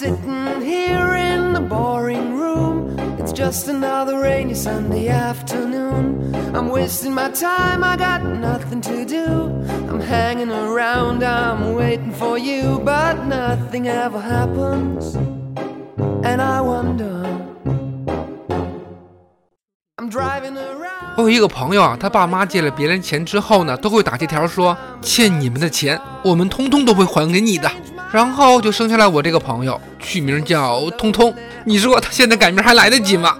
Sitting here in the boring room. It's just another rainy Sunday afternoon. I'm wasting my time, I got nothing to do. I'm hanging around, I'm waiting for you, but nothing ever happens. And I wonder. I'm driving around. 我有一个朋友啊，他爸妈借了别人钱之后呢，都会打借条说欠你们的钱，我们通通都会还给你的。然后就生下来我这个朋友，取名叫通通。你说他现在改名还来得及吗.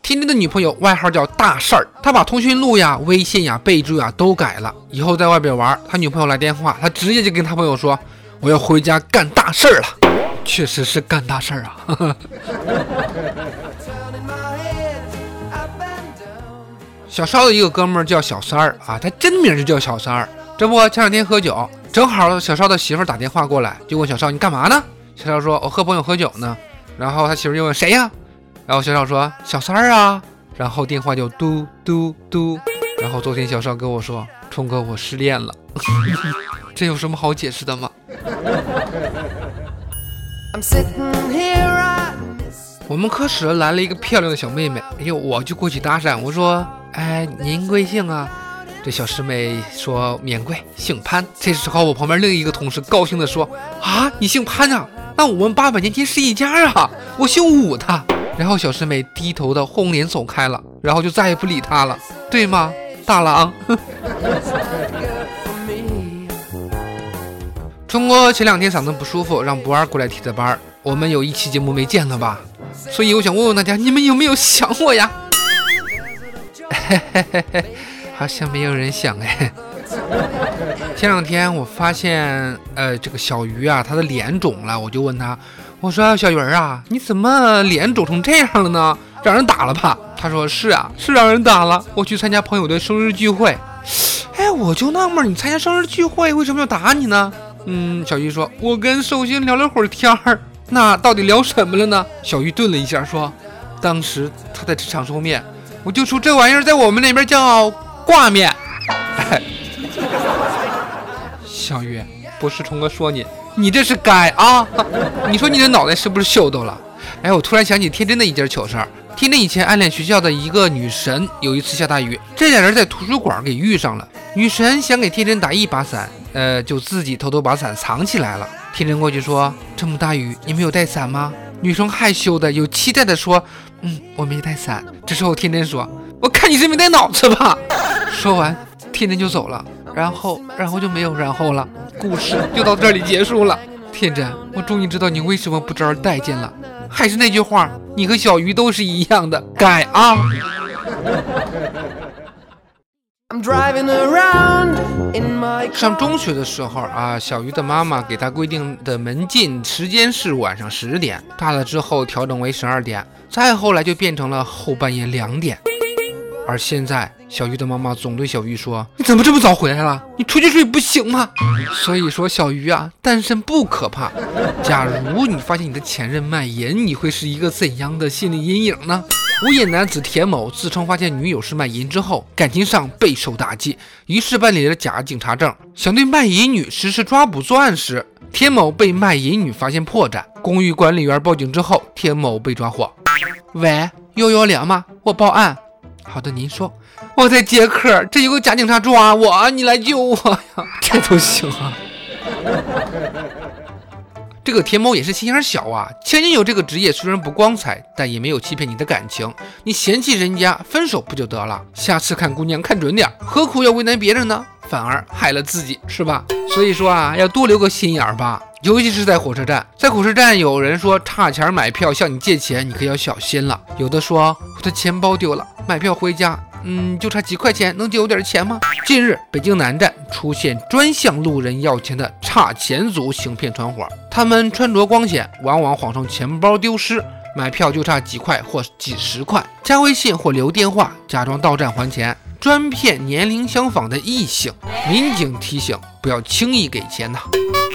天天的女朋友外号叫大事儿，他把通讯录呀、微信呀、备注呀都改了。以后在外边玩，他女朋友来电话，他直接就跟他朋友说：“我要回家干大事儿了。”确实是干大事儿啊！小邵的一个哥们儿叫小三儿啊，他真名就叫小三儿。这不，前两天喝酒，正好小邵的媳妇儿打电话过来，就问小邵你干嘛呢？小邵说：“我和朋友喝酒呢。”然后他媳妇儿就问谁呀？然后小邵说：“小三儿啊。”然后电话就嘟嘟嘟。然后昨天小邵跟我说：“冲哥，我失恋了。”这有什么好解释的吗？I'm sitting here, 我们科室来了一个漂亮的小妹妹，哎呦，我就过去搭讪，我说：“哎，您贵姓啊？”这小师妹说：“免贵，姓潘。”这时候我旁边另一个同事高兴地说：“啊，你姓潘啊？那我们八百年前是一家啊！我姓武的。”然后小师妹低头的红脸走开了，然后就再也不理他了，对吗？大郎。春哥前两天嗓子不舒服，让博儿过来替的班。我们有一期节目没见了吧？所以我想问问大家，你们有没有想我呀？嘿嘿嘿嘿，好像没有人想哎。前两天我发现，呃，这个小鱼啊，他的脸肿了，我就问他，我说小鱼儿啊，你怎么脸肿成这样了呢？让人打了吧？他说是啊，是让人打了。我去参加朋友的生日聚会，哎，我就纳闷，你参加生日聚会为什么要打你呢？嗯，小鱼说，我跟寿星聊了会儿天儿，那到底聊什么了呢？小鱼顿了一下，说，当时他在职场收面，我就说这玩意儿在我们那边叫挂面。小鱼，不是冲哥说你，你这是改啊！你说你的脑袋是不是秀逗了？哎，我突然想起天真的一件糗事儿。天真以前暗恋学校的一个女神，有一次下大雨，这俩人在图书馆给遇上了。女神想给天真打一把伞，呃，就自己偷偷把伞藏起来了。天真过去说：“这么大雨，你没有带伞吗？”女生害羞的、有期待的说：“嗯，我没带伞。”这时候天真说：“我看你是没带脑子吧。”说完，天真就走了，然后，然后就没有然后了，故事就到这里结束了。天真，我终于知道你为什么不招人待见了。还是那句话，你和小鱼都是一样的，改啊！I'm driving around in my 上中学的时候啊，小鱼的妈妈给他规定的门禁时间是晚上十点，大了之后调整为十二点，再后来就变成了后半夜两点。而现在，小鱼的妈妈总对小鱼说：“你怎么这么早回来了？你出去睡不行吗？”所以说，小鱼啊，单身不可怕。假如你发现你的前任卖淫，你会是一个怎样的心理阴影呢？无业男子田某自称发现女友是卖淫之后，感情上备受打击，于是办理了假警察证，想对卖淫女实施抓捕作案时，田某被卖淫女发现破绽，公寓管理员报警之后，田某被抓获。喂，幺幺零吗？我报案。好的，您说。我在接客，这有个假警察抓我，你来救我呀！这都行啊。这个天猫也是心眼小啊，前女友这个职业虽然不光彩，但也没有欺骗你的感情。你嫌弃人家，分手不就得了？下次看姑娘看准点，何苦要为难别人呢？反而害了自己，是吧？所以说啊，要多留个心眼吧，尤其是在火车站。在火车站，有人说差钱买票向你借钱，你可要小心了。有的说我的钱包丢了，买票回家。嗯，就差几块钱，能借我点钱吗？近日，北京南站出现专向路人要钱的差钱族行骗团伙，他们穿着光鲜，往往谎称钱包丢失，买票就差几块或几十块，加微信或留电话，假装到站还钱，专骗年龄相仿的异性。民警提醒，不要轻易给钱呐。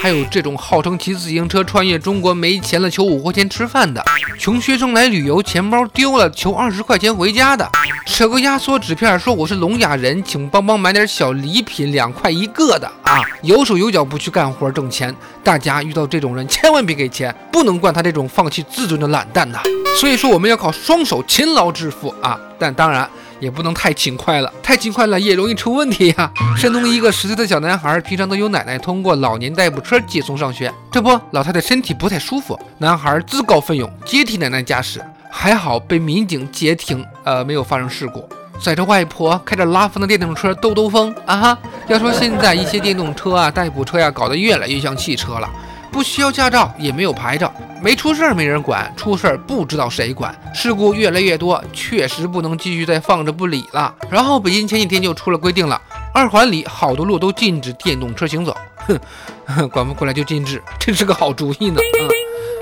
还有这种号称骑自行车穿越中国没钱了求五块钱吃饭的，穷学生来旅游钱包丢了求二十块钱回家的，扯个压缩纸片说我是聋哑人，请帮忙买点小礼品，两块一个的啊，有手有脚不去干活挣钱，大家遇到这种人千万别给钱，不能惯他这种放弃自尊的懒蛋呐。所以说我们要靠双手勤劳致富啊，但当然。也不能太勤快了，太勤快了也容易出问题呀。山东一个十岁的小男孩，平常都由奶奶通过老年代步车接送上学。这不，老太太身体不太舒服，男孩自告奋勇接替奶奶驾驶，还好被民警截停，呃，没有发生事故。载着外婆开着拉风的电动车兜兜风啊哈！要说现在一些电动车啊、代步车呀，搞得越来越像汽车了。不需要驾照，也没有牌照，没出事儿没人管，出事儿不知道谁管，事故越来越多，确实不能继续再放着不理了。然后北京前几天就出了规定了，二环里好多路都禁止电动车行走。哼，管不过来就禁止，真是个好主意呢。嗯，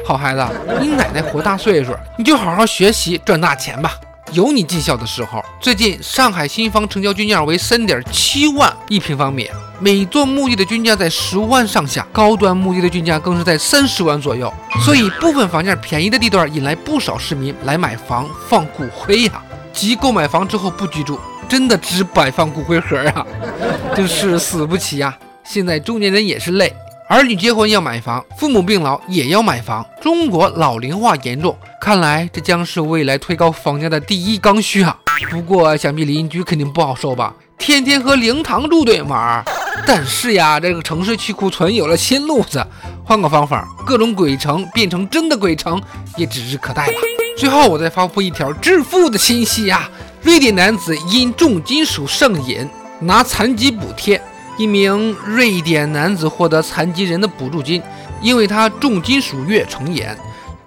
好孩子，你奶奶活大岁数，你就好好学习赚大钱吧。有你尽孝的时候。最近上海新房成交均价为三点七万一平方米，每座墓地的均价在十万上下，高端墓地的均价更是在三十万左右。所以部分房价便宜的地段引来不少市民来买房放骨灰呀。即购买房之后不居住，真的只摆放骨灰盒啊，真是死不起呀！现在中年人也是累。儿女结婚要买房，父母病老也要买房。中国老龄化严重，看来这将是未来推高房价的第一刚需啊！不过想必邻居肯定不好受吧？天天和灵堂住对门儿。但是呀，这个城市去库存有了新路子，换个方法，各种鬼城变成真的鬼城也指日可待吧。最后，我再发布一条致富的信息呀！瑞典男子因重金属上瘾，拿残疾补贴。一名瑞典男子获得残疾人的补助金，因为他重金属乐成瘾。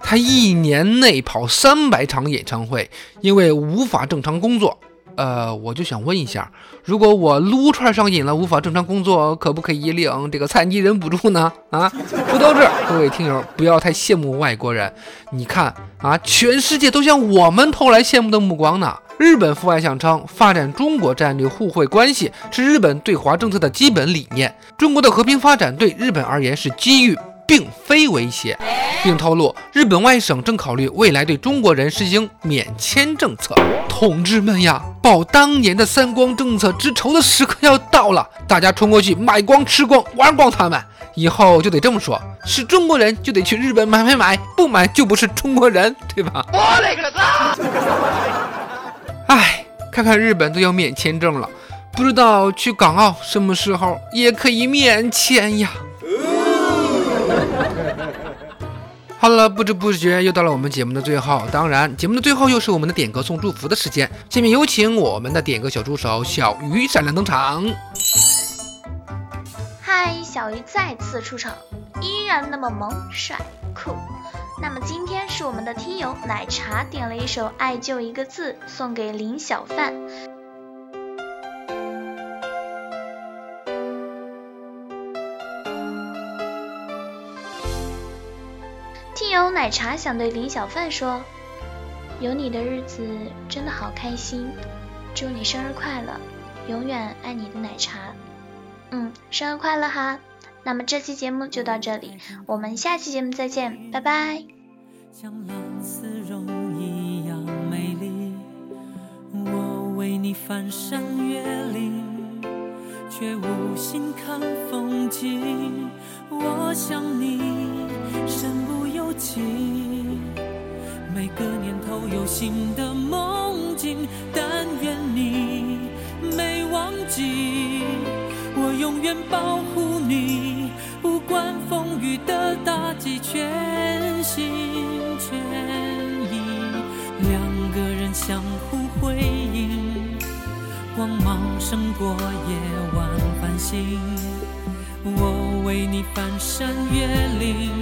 他一年内跑三百场演唱会，因为无法正常工作。呃，我就想问一下，如果我撸串上瘾了，无法正常工作，可不可以领这个残疾人补助呢？啊，说到这儿，各位听友不要太羡慕外国人。你看啊，全世界都向我们投来羡慕的目光呢。日本副外相称，发展中国战略互惠关系是日本对华政策的基本理念。中国的和平发展对日本而言是机遇，并非威胁，并透露日本外省正考虑未来对中国人实行免签政策。同志们呀，报当年的三光政策之仇的时刻要到了，大家冲过去买光、吃光、玩光他们。以后就得这么说，是中国人就得去日本买买买，不买就不是中国人，对吧？我勒个擦！哎，看看日本都要免签证了，不知道去港澳什么时候也可以免签呀。好了，不知不觉又到了我们节目的最后，当然，节目的最后又是我们的点歌送祝福的时间。下面有请我们的点歌小助手小鱼闪亮登场。嗨，小鱼再次出场，依然那么萌帅酷。那么今天是我们的听友奶茶点了一首《爱就一个字》，送给林小范。有奶茶想对林小范说：有你的日子真的好开心，祝你生日快乐，永远爱你的奶茶。嗯，生日快乐哈！那么这期节目就到这里，我们下期节目再见，拜拜。像蓝丝绒一样美丽，我为你翻山越岭，却无心看风景。我想你身不情，每个年头有新的梦境，但愿你没忘记。我永远保护你，不管风雨的打击，全心全意。两个人相互辉映，光芒胜过夜晚繁星。我为你翻山越岭，